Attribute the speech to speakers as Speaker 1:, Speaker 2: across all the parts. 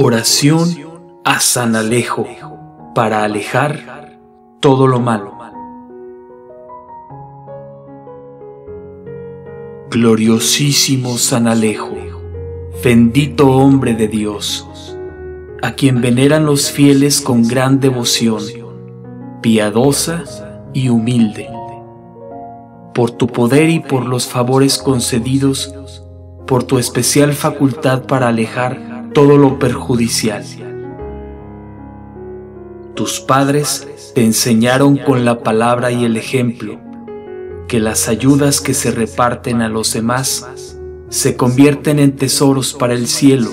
Speaker 1: Oración a San Alejo para alejar todo lo malo. Gloriosísimo San Alejo, bendito hombre de Dios, a quien veneran los fieles con gran devoción, piadosa y humilde. Por tu poder y por los favores concedidos, por tu especial facultad para alejar todo lo perjudicial. Tus padres te enseñaron con la palabra y el ejemplo que las ayudas que se reparten a los demás se convierten en tesoros para el cielo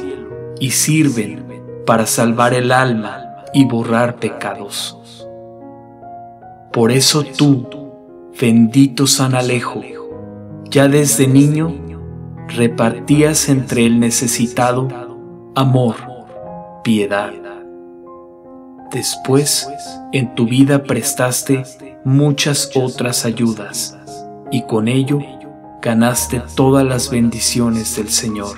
Speaker 1: y sirven para salvar el alma y borrar pecados. Por eso tú, bendito San Alejo, ya desde niño repartías entre el necesitado amor, piedad. Después, en tu vida prestaste muchas otras ayudas y con ello ganaste todas las bendiciones del Señor.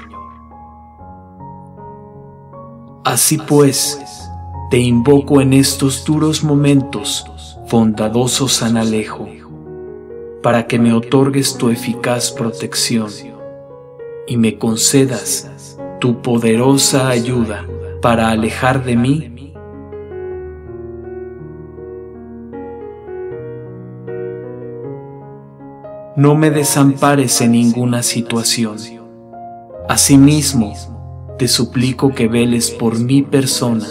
Speaker 1: Así pues, te invoco en estos duros momentos, bondadoso San Alejo, para que me otorgues tu eficaz protección y me concedas tu poderosa ayuda para alejar de mí No me desampares en ninguna situación. Asimismo, te suplico que veles por mi persona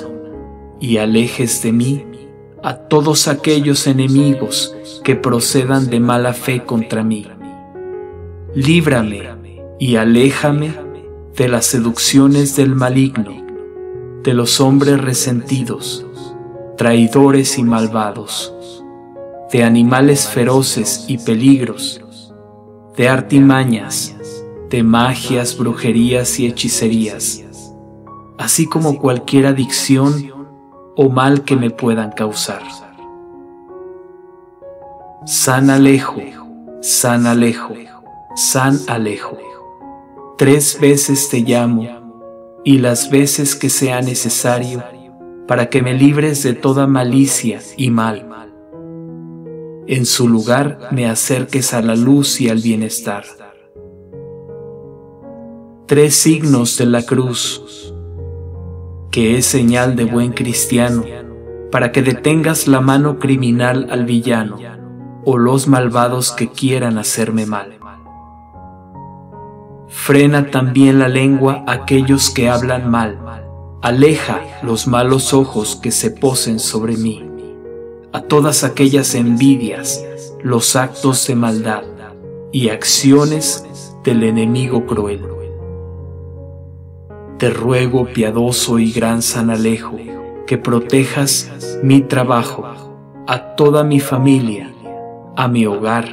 Speaker 1: y alejes de mí a todos aquellos enemigos que procedan de mala fe contra mí. Líbrame y aléjame de las seducciones del maligno, de los hombres resentidos, traidores y malvados, de animales feroces y peligros, de artimañas, de magias, brujerías y hechicerías, así como cualquier adicción o mal que me puedan causar. San Alejo, San Alejo, San Alejo. Tres veces te llamo y las veces que sea necesario para que me libres de toda malicia y mal. En su lugar me acerques a la luz y al bienestar. Tres signos de la cruz, que es señal de buen cristiano, para que detengas la mano criminal al villano o los malvados que quieran hacerme mal. Frena también la lengua a aquellos que hablan mal. Aleja los malos ojos que se posen sobre mí. A todas aquellas envidias, los actos de maldad y acciones del enemigo cruel. Te ruego, piadoso y gran San Alejo, que protejas mi trabajo, a toda mi familia, a mi hogar,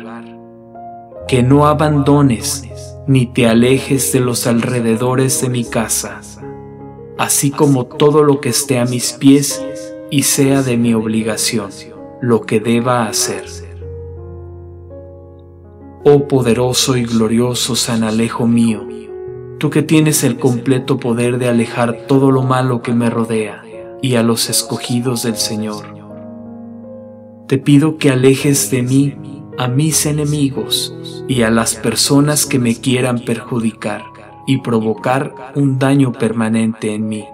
Speaker 1: que no abandones ni te alejes de los alrededores de mi casa, así como todo lo que esté a mis pies y sea de mi obligación, lo que deba hacer. Oh poderoso y glorioso San Alejo mío, tú que tienes el completo poder de alejar todo lo malo que me rodea y a los escogidos del Señor, te pido que alejes de mí a mis enemigos y a las personas que me quieran perjudicar y provocar un daño permanente en mí.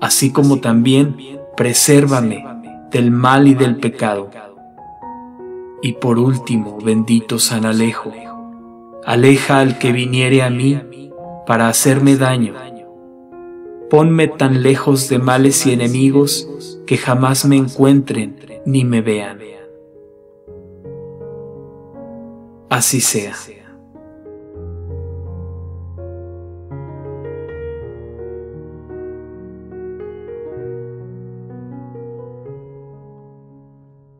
Speaker 1: Así como también presérvame del mal y del pecado. Y por último, bendito San Alejo, aleja al que viniere a mí para hacerme daño. Ponme tan lejos de males y enemigos que jamás me encuentren ni me vean. Así sea.